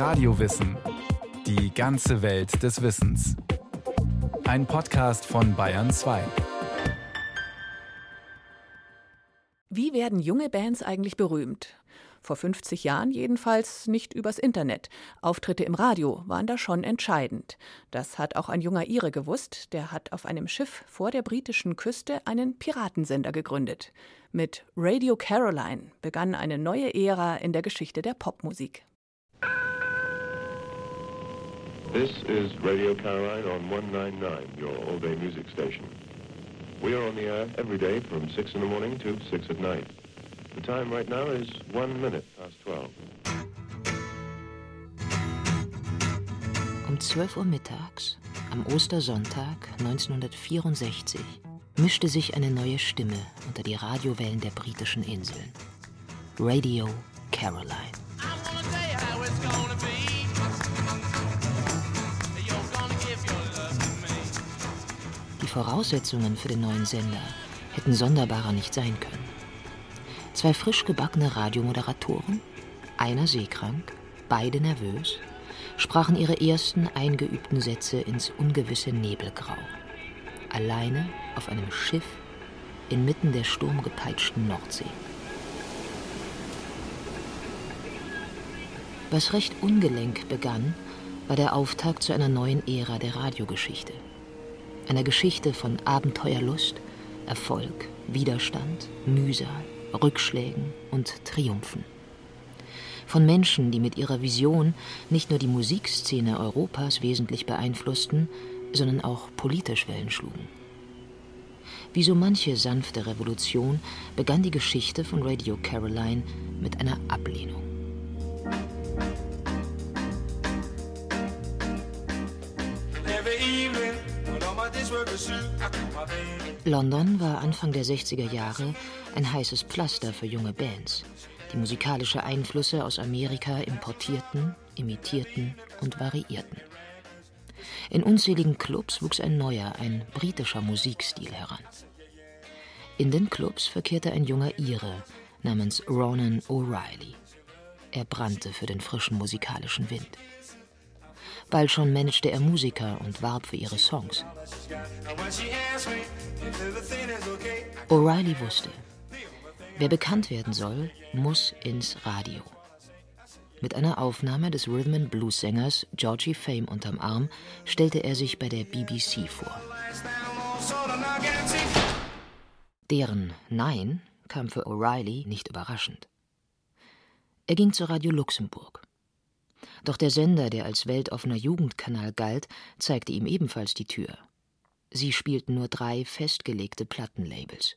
Radiowissen. Die ganze Welt des Wissens. Ein Podcast von Bayern 2. Wie werden junge Bands eigentlich berühmt? Vor 50 Jahren jedenfalls nicht übers Internet. Auftritte im Radio waren da schon entscheidend. Das hat auch ein junger Ire gewusst. Der hat auf einem Schiff vor der britischen Küste einen Piratensender gegründet. Mit Radio Caroline begann eine neue Ära in der Geschichte der Popmusik. This is Radio Caroline on 199, your all-day music station. We are on the air every day from 6 in the morning to 6 at night. The time right now is one minute past 12. Um 12 Uhr mittags, am Ostersonntag 1964, mischte sich eine neue Stimme unter die Radiowellen der britischen Inseln. Radio Caroline. Voraussetzungen für den neuen Sender hätten sonderbarer nicht sein können. Zwei frisch gebackene Radiomoderatoren, einer seekrank, beide nervös, sprachen ihre ersten eingeübten Sätze ins ungewisse Nebelgrau. Alleine auf einem Schiff inmitten der sturmgepeitschten Nordsee. Was recht ungelenk begann, war der Auftakt zu einer neuen Ära der Radiogeschichte. Einer Geschichte von Abenteuerlust, Erfolg, Widerstand, Mühsal, Rückschlägen und Triumphen. Von Menschen, die mit ihrer Vision nicht nur die Musikszene Europas wesentlich beeinflussten, sondern auch politisch Wellen schlugen. Wie so manche sanfte Revolution begann die Geschichte von Radio Caroline mit einer Ablehnung. London war Anfang der 60er Jahre ein heißes Pflaster für junge Bands, die musikalische Einflüsse aus Amerika importierten, imitierten und variierten. In unzähligen Clubs wuchs ein neuer, ein britischer Musikstil heran. In den Clubs verkehrte ein junger Ire namens Ronan O'Reilly. Er brannte für den frischen musikalischen Wind. Bald schon managte er Musiker und warb für ihre Songs. O'Reilly wusste, wer bekannt werden soll, muss ins Radio. Mit einer Aufnahme des Rhythm and Blues Sängers Georgie Fame unterm Arm stellte er sich bei der BBC vor. Deren Nein kam für O'Reilly nicht überraschend. Er ging zu Radio Luxemburg. Doch der Sender, der als weltoffener Jugendkanal galt, zeigte ihm ebenfalls die Tür. Sie spielten nur drei festgelegte Plattenlabels.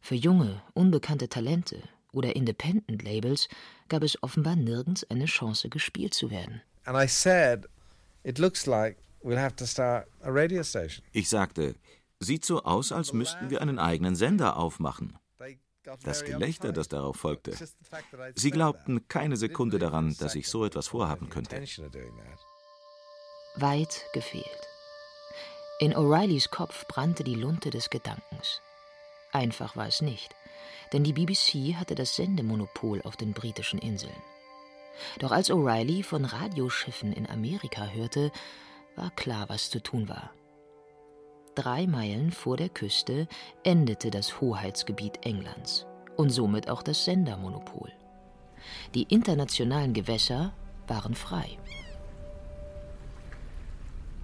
Für junge, unbekannte Talente oder Independent-Labels gab es offenbar nirgends eine Chance, gespielt zu werden. Ich sagte, sieht so aus, als müssten wir einen eigenen Sender aufmachen. Das Gelächter, das darauf folgte. Sie glaubten keine Sekunde daran, dass ich so etwas vorhaben könnte. Weit gefehlt. In O'Reillys Kopf brannte die Lunte des Gedankens. Einfach war es nicht denn die BBC hatte das Sendemonopol auf den britischen Inseln. Doch als O'Reilly von Radioschiffen in Amerika hörte, war klar, was zu tun war. Drei Meilen vor der Küste endete das Hoheitsgebiet Englands und somit auch das Sendermonopol. Die internationalen Gewässer waren frei.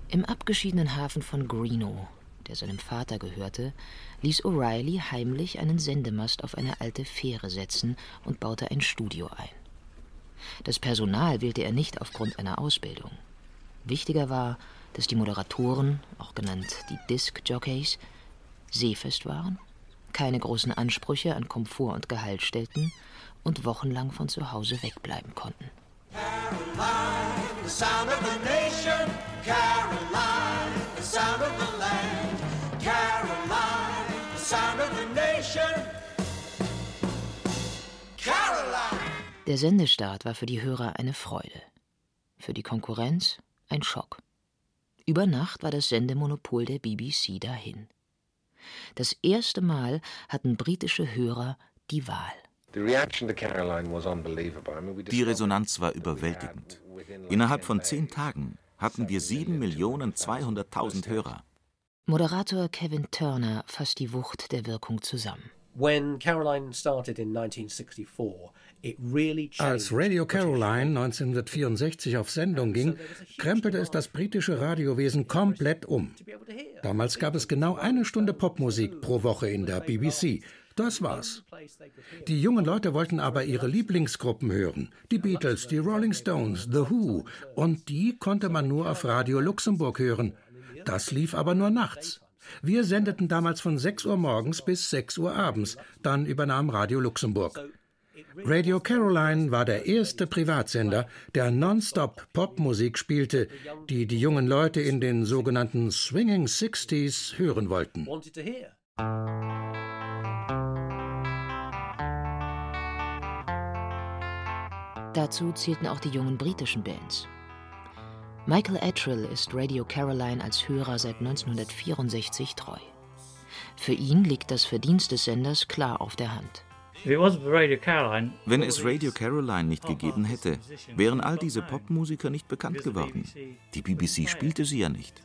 Im abgeschiedenen Hafen von Greenough der seinem Vater gehörte, ließ O'Reilly heimlich einen Sendemast auf eine alte Fähre setzen und baute ein Studio ein. Das Personal wählte er nicht aufgrund einer Ausbildung. Wichtiger war, dass die Moderatoren, auch genannt die Disc-Jockeys, seefest waren, keine großen Ansprüche an Komfort und Gehalt stellten und wochenlang von zu Hause wegbleiben konnten. Caroline, the sound of the nation. Caroline, the sound of the land. Caroline, the sound of the nation. Caroline. Der Sendestart war für die Hörer eine Freude. Für die Konkurrenz ein Schock. Über Nacht war das Sendemonopol der BBC dahin. Das erste Mal hatten britische Hörer die Wahl. Die Resonanz war überwältigend. Innerhalb von zehn Tagen hatten wir 7.200.000 Hörer. Moderator Kevin Turner fasst die Wucht der Wirkung zusammen. Als Radio Caroline 1964 auf Sendung ging, krempelte es das britische Radiowesen komplett um. Damals gab es genau eine Stunde Popmusik pro Woche in der BBC. Das war's. Die jungen Leute wollten aber ihre Lieblingsgruppen hören. Die Beatles, die Rolling Stones, The Who. Und die konnte man nur auf Radio Luxemburg hören. Das lief aber nur nachts. Wir sendeten damals von 6 Uhr morgens bis 6 Uhr abends. Dann übernahm Radio Luxemburg. Radio Caroline war der erste Privatsender, der nonstop Popmusik spielte, die die jungen Leute in den sogenannten Swinging Sixties hören wollten. Dazu zählten auch die jungen britischen Bands. Michael Attrill ist Radio Caroline als Hörer seit 1964 treu. Für ihn liegt das Verdienst des Senders klar auf der Hand. Wenn es Radio Caroline nicht gegeben hätte, wären all diese Popmusiker nicht bekannt geworden. Die BBC spielte sie ja nicht.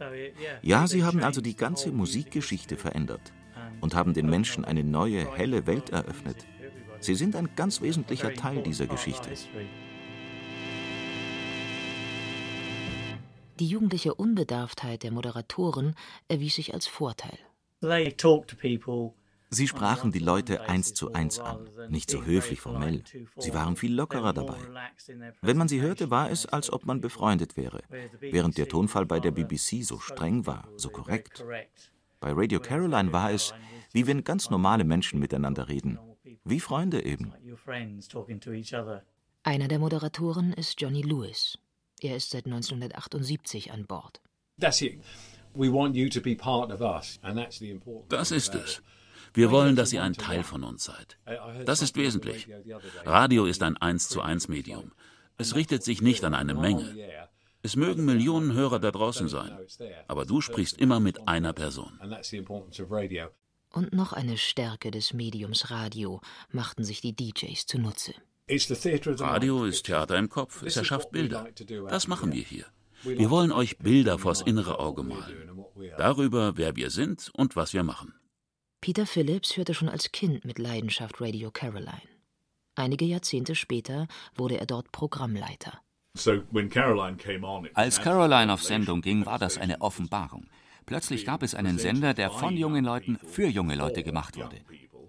Ja, sie haben also die ganze Musikgeschichte verändert und haben den Menschen eine neue, helle Welt eröffnet. Sie sind ein ganz wesentlicher Teil dieser Geschichte. Die jugendliche Unbedarftheit der Moderatoren erwies sich als Vorteil. Sie sprachen die Leute eins zu eins an, nicht so höflich formell. Sie waren viel lockerer dabei. Wenn man sie hörte, war es, als ob man befreundet wäre, während der Tonfall bei der BBC so streng war, so korrekt. Bei Radio Caroline war es, wie wenn ganz normale Menschen miteinander reden, wie Freunde eben. Einer der Moderatoren ist Johnny Lewis. Er ist seit 1978 an Bord. Das ist es. Wir wollen, dass ihr ein Teil von uns seid. Das ist wesentlich. Radio ist ein Eins zu eins Medium. Es richtet sich nicht an eine Menge. Es mögen Millionen Hörer da draußen sein, aber du sprichst immer mit einer Person. Und noch eine Stärke des Mediums Radio machten sich die DJs zunutze. Radio ist Theater im Kopf, es erschafft Bilder. Das machen wir hier. Wir wollen euch Bilder vors innere Auge malen. Darüber, wer wir sind und was wir machen. Peter Phillips hörte schon als Kind mit Leidenschaft Radio Caroline. Einige Jahrzehnte später wurde er dort Programmleiter. Als Caroline auf Sendung ging, war das eine Offenbarung. Plötzlich gab es einen Sender, der von jungen Leuten für junge Leute gemacht wurde.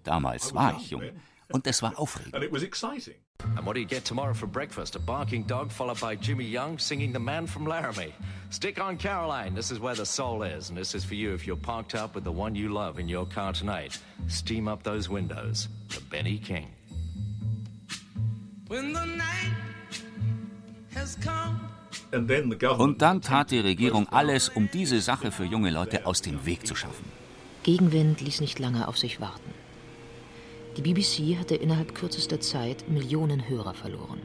Damals war ich jung. Und es war aufregend. And what do you get tomorrow for breakfast? A barking dog followed by Jimmy Young singing The Man from Laramie. Stick on Caroline. This is where the soul is. And this is for you if you're parked up with the one you love in your car tonight. Steam up those windows. The Benny King. When the night has come. Und dann tat die Regierung alles, um diese Sache für junge Leute aus dem Weg zu schaffen. Gegenwind ließ nicht lange auf sich warten. Die BBC hatte innerhalb kürzester Zeit Millionen Hörer verloren.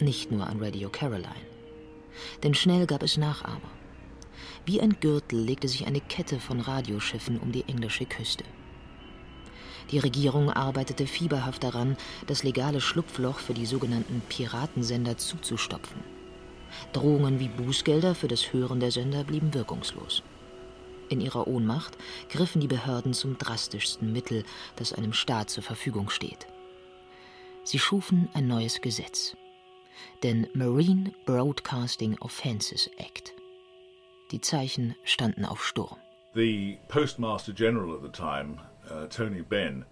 Nicht nur an Radio Caroline. Denn schnell gab es Nachahmer. Wie ein Gürtel legte sich eine Kette von Radioschiffen um die englische Küste. Die Regierung arbeitete fieberhaft daran, das legale Schlupfloch für die sogenannten Piratensender zuzustopfen. Drohungen wie Bußgelder für das Hören der Sender blieben wirkungslos. In ihrer Ohnmacht griffen die Behörden zum drastischsten Mittel, das einem Staat zur Verfügung steht. Sie schufen ein neues Gesetz, den Marine Broadcasting Offenses Act. Die Zeichen standen auf Sturm. The Postmaster General at the time, uh, Tony Benn,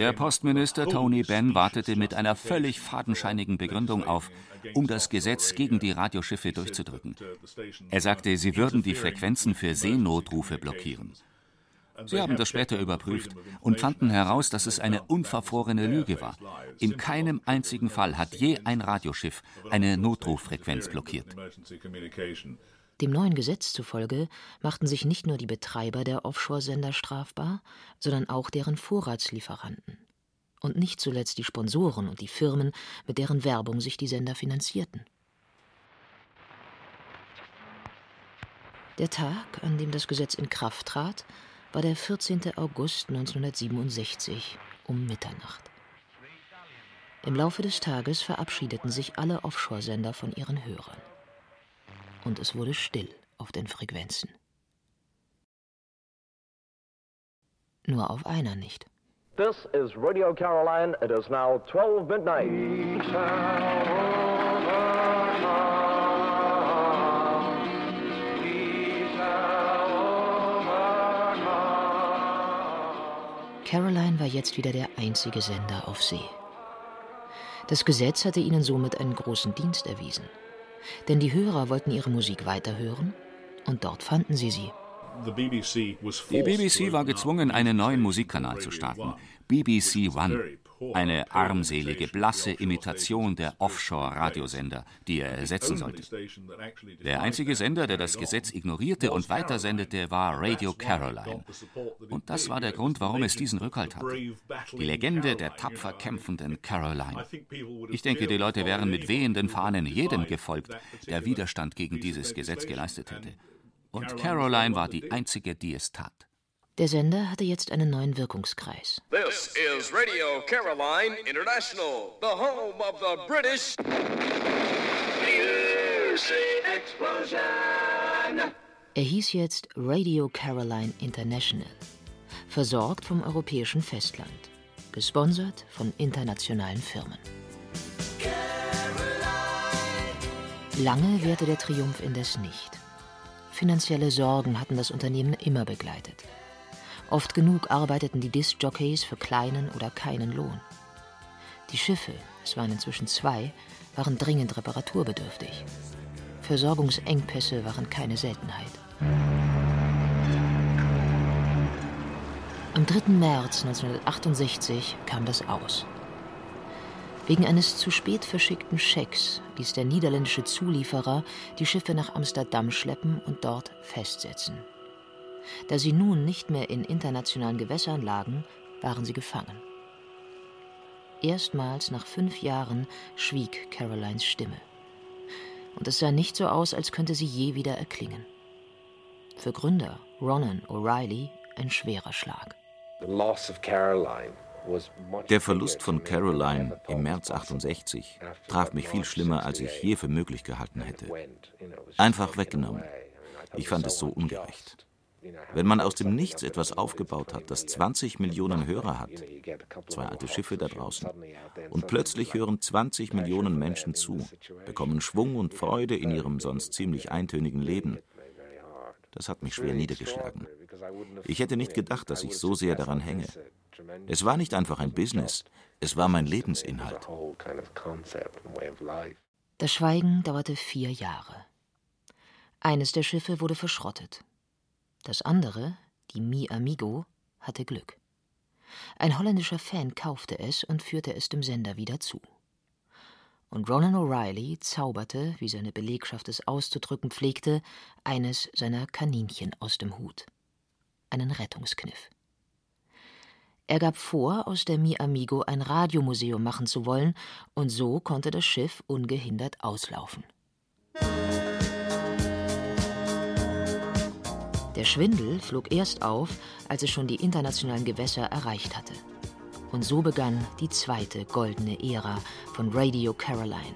der Postminister Tony Benn wartete mit einer völlig fadenscheinigen Begründung auf, um das Gesetz gegen die Radioschiffe durchzudrücken. Er sagte, sie würden die Frequenzen für Seenotrufe blockieren. Sie haben das später überprüft und fanden heraus, dass es eine unverfrorene Lüge war. In keinem einzigen Fall hat je ein Radioschiff eine Notruffrequenz blockiert. Dem neuen Gesetz zufolge machten sich nicht nur die Betreiber der Offshore-Sender strafbar, sondern auch deren Vorratslieferanten. Und nicht zuletzt die Sponsoren und die Firmen, mit deren Werbung sich die Sender finanzierten. Der Tag, an dem das Gesetz in Kraft trat, war der 14. August 1967 um Mitternacht. Im Laufe des Tages verabschiedeten sich alle Offshore-Sender von ihren Hörern. Und es wurde still auf den Frequenzen. Nur auf einer nicht. This is Radio Caroline. It is now 12 midnight. Caroline war jetzt wieder der einzige Sender auf See. Das Gesetz hatte ihnen somit einen großen Dienst erwiesen. Denn die Hörer wollten ihre Musik weiterhören und dort fanden sie sie. Die BBC war gezwungen, einen neuen Musikkanal zu starten, BBC One. Eine armselige, blasse Imitation der Offshore-Radiosender, die er ersetzen sollte. Der einzige Sender, der das Gesetz ignorierte und weitersendete, war Radio Caroline. Und das war der Grund, warum es diesen Rückhalt hatte. Die Legende der tapfer kämpfenden Caroline. Ich denke, die Leute wären mit wehenden Fahnen jedem gefolgt, der Widerstand gegen dieses Gesetz geleistet hätte. Und Caroline war die einzige, die es tat. Der Sender hatte jetzt einen neuen Wirkungskreis. This is Radio Caroline International, the home of the British Music Explosion. Er hieß jetzt Radio Caroline International, versorgt vom europäischen Festland, gesponsert von internationalen Firmen. Lange währte der Triumph indes nicht. Finanzielle Sorgen hatten das Unternehmen immer begleitet. Oft genug arbeiteten die Disc-Jockeys für kleinen oder keinen Lohn. Die Schiffe, es waren inzwischen zwei, waren dringend reparaturbedürftig. Versorgungsengpässe waren keine Seltenheit. Am 3. März 1968 kam das aus. Wegen eines zu spät verschickten Schecks ließ der niederländische Zulieferer die Schiffe nach Amsterdam schleppen und dort festsetzen. Da sie nun nicht mehr in internationalen Gewässern lagen, waren sie gefangen. Erstmals nach fünf Jahren schwieg Carolines Stimme. Und es sah nicht so aus, als könnte sie je wieder erklingen. Für Gründer Ronan O'Reilly ein schwerer Schlag. Der Verlust von Caroline im März 68 traf mich viel schlimmer, als ich je für möglich gehalten hätte. Einfach weggenommen. Ich fand es so ungerecht. Wenn man aus dem Nichts etwas aufgebaut hat, das 20 Millionen Hörer hat, zwei alte Schiffe da draußen, und plötzlich hören 20 Millionen Menschen zu, bekommen Schwung und Freude in ihrem sonst ziemlich eintönigen Leben, das hat mich schwer niedergeschlagen. Ich hätte nicht gedacht, dass ich so sehr daran hänge. Es war nicht einfach ein Business, es war mein Lebensinhalt. Das Schweigen dauerte vier Jahre. Eines der Schiffe wurde verschrottet. Das andere, die Mi Amigo, hatte Glück. Ein holländischer Fan kaufte es und führte es dem Sender wieder zu. Und Ronan O'Reilly zauberte, wie seine Belegschaft es auszudrücken pflegte, eines seiner Kaninchen aus dem Hut. Einen Rettungskniff. Er gab vor, aus der Mi Amigo ein Radiomuseum machen zu wollen, und so konnte das Schiff ungehindert auslaufen. Der Schwindel flog erst auf, als es schon die internationalen Gewässer erreicht hatte. Und so begann die zweite goldene Ära von Radio Caroline,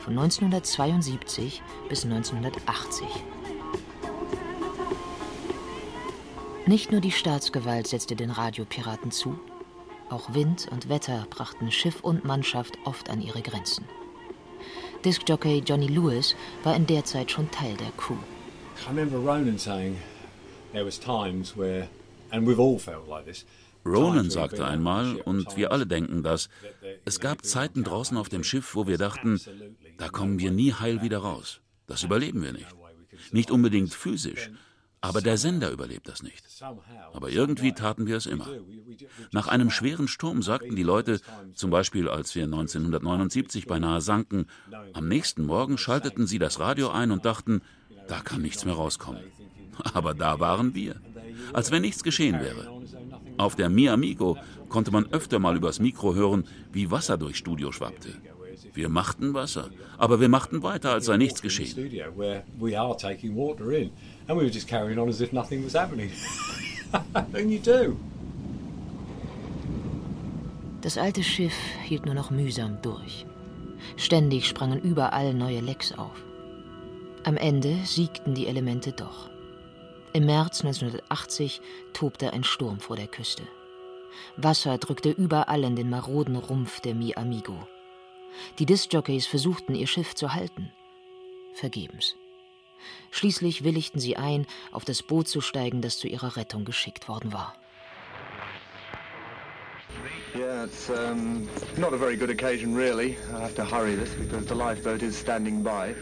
von 1972 bis 1980. Nicht nur die Staatsgewalt setzte den Radiopiraten zu, auch Wind und Wetter brachten Schiff und Mannschaft oft an ihre Grenzen. Discjockey Johnny Lewis war in der Zeit schon Teil der Crew. I remember Ronan saying, Ronan sagte einmal, und wir alle denken das, es gab Zeiten draußen auf dem Schiff, wo wir dachten, da kommen wir nie heil wieder raus. Das überleben wir nicht. Nicht unbedingt physisch, aber der Sender überlebt das nicht. Aber irgendwie taten wir es immer. Nach einem schweren Sturm sagten die Leute, zum Beispiel als wir 1979 beinahe sanken, am nächsten Morgen schalteten sie das Radio ein und dachten, da kann nichts mehr rauskommen. Aber da waren wir, als wenn nichts geschehen wäre. Auf der Mi Amigo konnte man öfter mal übers Mikro hören, wie Wasser durchs Studio schwappte. Wir machten Wasser, aber wir machten weiter, als sei nichts geschehen. Das alte Schiff hielt nur noch mühsam durch. Ständig sprangen überall neue Lecks auf. Am Ende siegten die Elemente doch. Im März 1980 tobte ein Sturm vor der Küste. Wasser drückte überall in den maroden Rumpf der Mi Amigo. Die Discjockeys versuchten, ihr Schiff zu halten. Vergebens. Schließlich willigten sie ein, auf das Boot zu steigen, das zu ihrer Rettung geschickt worden war. Yeah, it's um, not a very good occasion, really. I have to hurry this because the lifeboat is standing by.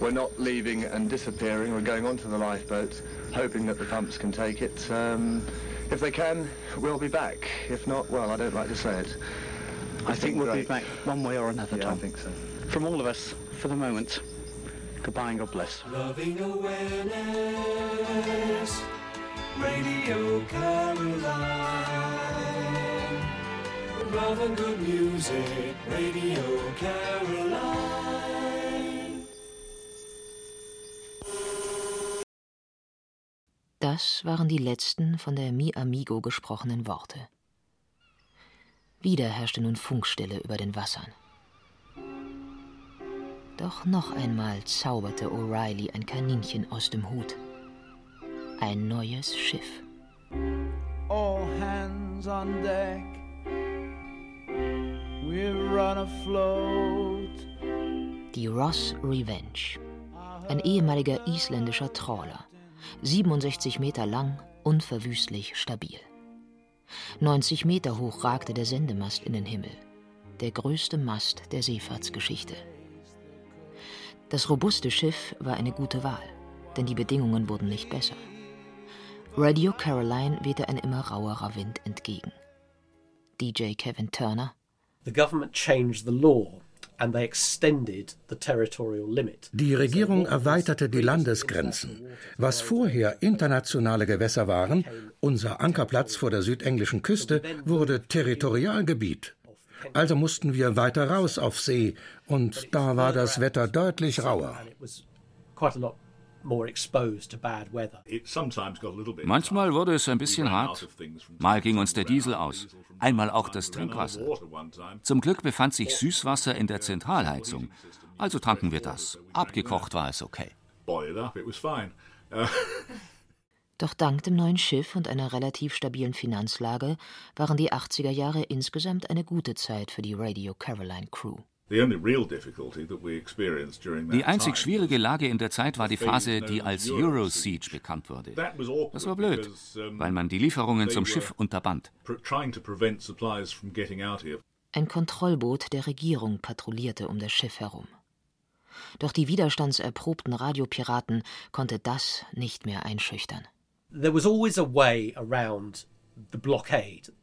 We're not leaving and disappearing. We're going onto the lifeboat, hoping that the pumps can take it. Um, if they can, we'll be back. If not, well, I don't like to say it. I think we'll great. be back one way or another, yeah, Tom. I think so. From all of us, for the moment. Goodbye and God bless. Loving awareness, Radio Caroline. Love and good music, Radio Caroline. Das waren die letzten von der Mi Amigo gesprochenen Worte. Wieder herrschte nun Funkstille über den Wassern. Doch noch einmal zauberte O'Reilly ein Kaninchen aus dem Hut. Ein neues Schiff. All hands on deck. We're run afloat. Die Ross Revenge. Ein ehemaliger isländischer Trawler. 67 Meter lang, unverwüstlich stabil. 90 Meter hoch ragte der Sendemast in den Himmel. Der größte Mast der Seefahrtsgeschichte. Das robuste Schiff war eine gute Wahl, denn die Bedingungen wurden nicht besser. Radio Caroline wehte ein immer rauerer Wind entgegen. DJ Kevin Turner The government changed the law Die Regierung erweiterte die Landesgrenzen. Was vorher internationale Gewässer waren, unser Ankerplatz vor der südenglischen Küste, wurde Territorialgebiet. Also mussten wir weiter raus auf See und da war das Wetter deutlich rauer. Manchmal wurde es ein bisschen hart. Mal ging uns der Diesel aus, einmal auch das Trinkwasser. Zum Glück befand sich Süßwasser in der Zentralheizung, also tranken wir das. Abgekocht war es okay. Doch dank dem neuen Schiff und einer relativ stabilen Finanzlage waren die 80er Jahre insgesamt eine gute Zeit für die Radio Caroline Crew. Die einzig schwierige Lage in der Zeit war die Phase, die als Euro Siege bekannt wurde. Das war blöd, weil man die Lieferungen zum Schiff unterband. Ein Kontrollboot der Regierung patrouillierte um das Schiff herum. Doch die widerstandserprobten Radiopiraten konnte das nicht mehr einschüchtern. There was always a way around.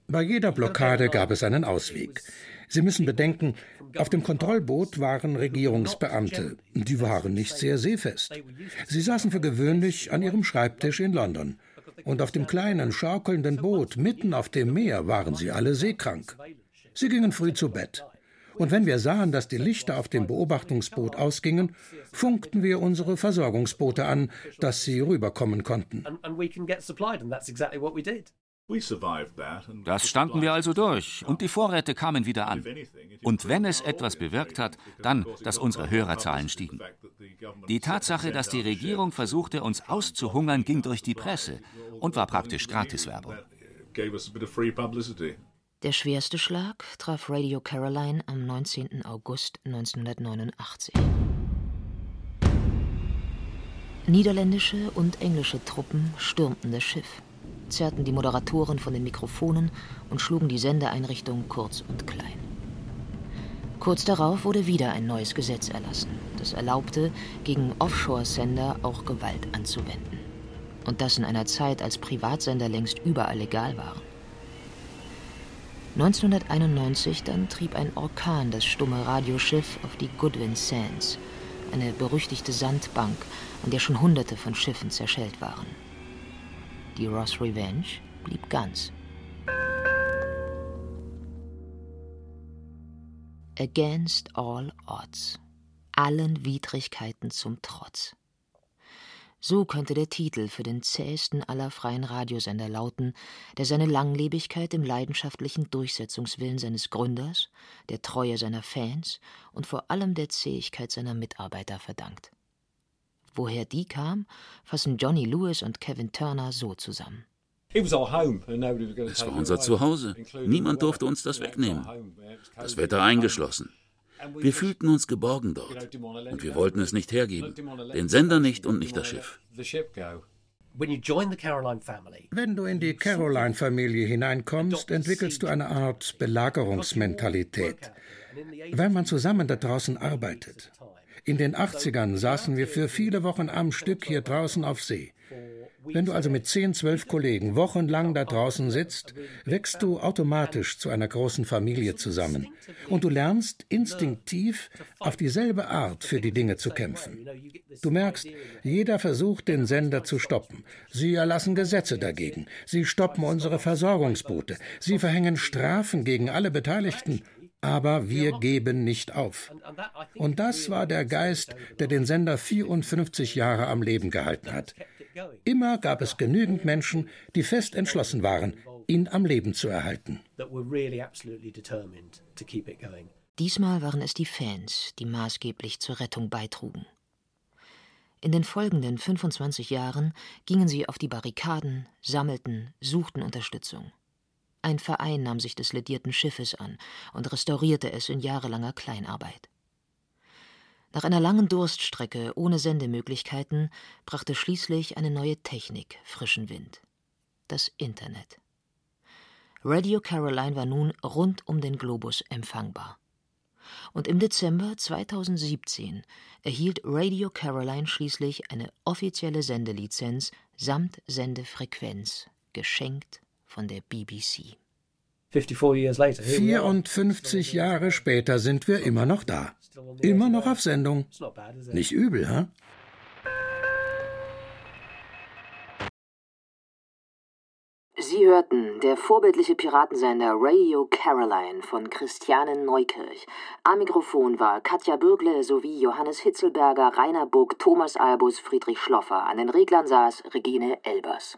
Bei jeder Blockade gab es einen Ausweg. Sie müssen bedenken, auf dem Kontrollboot waren Regierungsbeamte. Die waren nicht sehr seefest. Sie saßen für gewöhnlich an ihrem Schreibtisch in London. Und auf dem kleinen, schaukelnden Boot mitten auf dem Meer waren sie alle seekrank. Sie gingen früh zu Bett. Und wenn wir sahen, dass die Lichter auf dem Beobachtungsboot ausgingen, funkten wir unsere Versorgungsboote an, dass sie rüberkommen konnten. Das standen wir also durch und die Vorräte kamen wieder an. Und wenn es etwas bewirkt hat, dann, dass unsere Hörerzahlen stiegen. Die Tatsache, dass die Regierung versuchte, uns auszuhungern, ging durch die Presse und war praktisch Gratiswerbung. Der schwerste Schlag traf Radio Caroline am 19. August 1989. Niederländische und englische Truppen stürmten das Schiff, zerrten die Moderatoren von den Mikrofonen und schlugen die Sendeeinrichtung kurz und klein. Kurz darauf wurde wieder ein neues Gesetz erlassen, das erlaubte, gegen Offshore-Sender auch Gewalt anzuwenden. Und das in einer Zeit, als Privatsender längst überall legal waren. 1991 dann trieb ein Orkan das stumme Radioschiff auf die Goodwin Sands, eine berüchtigte Sandbank, an der schon Hunderte von Schiffen zerschellt waren. Die Ross Revenge blieb ganz. Against all odds. Allen Widrigkeiten zum Trotz. So könnte der Titel für den zähesten aller freien Radiosender lauten, der seine Langlebigkeit dem leidenschaftlichen Durchsetzungswillen seines Gründers, der Treue seiner Fans und vor allem der Zähigkeit seiner Mitarbeiter verdankt. Woher die kam, fassen Johnny Lewis und Kevin Turner so zusammen. Es war unser Zuhause. Niemand durfte uns das wegnehmen. Das Wetter eingeschlossen. Wir fühlten uns geborgen dort. Und wir wollten es nicht hergeben. Den Sender nicht und nicht das Schiff. Wenn du in die Caroline-Familie hineinkommst, entwickelst du eine Art Belagerungsmentalität, weil man zusammen da draußen arbeitet. In den 80ern saßen wir für viele Wochen am Stück hier draußen auf See. Wenn du also mit 10, 12 Kollegen wochenlang da draußen sitzt, wächst du automatisch zu einer großen Familie zusammen. Und du lernst instinktiv auf dieselbe Art für die Dinge zu kämpfen. Du merkst, jeder versucht, den Sender zu stoppen. Sie erlassen Gesetze dagegen. Sie stoppen unsere Versorgungsboote. Sie verhängen Strafen gegen alle Beteiligten. Aber wir geben nicht auf. Und das war der Geist, der den Sender 54 Jahre am Leben gehalten hat. Immer gab es genügend Menschen, die fest entschlossen waren, ihn am Leben zu erhalten. Diesmal waren es die Fans, die maßgeblich zur Rettung beitrugen. In den folgenden 25 Jahren gingen sie auf die Barrikaden, sammelten, suchten Unterstützung. Ein Verein nahm sich des ledierten Schiffes an und restaurierte es in jahrelanger Kleinarbeit. Nach einer langen Durststrecke ohne Sendemöglichkeiten brachte schließlich eine neue Technik frischen Wind. Das Internet. Radio Caroline war nun rund um den Globus empfangbar. Und im Dezember 2017 erhielt Radio Caroline schließlich eine offizielle Sendelizenz samt Sendefrequenz, geschenkt von der BBC. 54 Jahre später sind wir immer noch da. Immer noch auf Sendung. Nicht übel, hä? Sie hörten der vorbildliche Piratensender Radio Caroline von Christiane Neukirch. Am Mikrofon war Katja Bürgle sowie Johannes Hitzelberger, Rainer Buck, Thomas Albus, Friedrich Schloffer. An den Reglern saß Regine Elbers.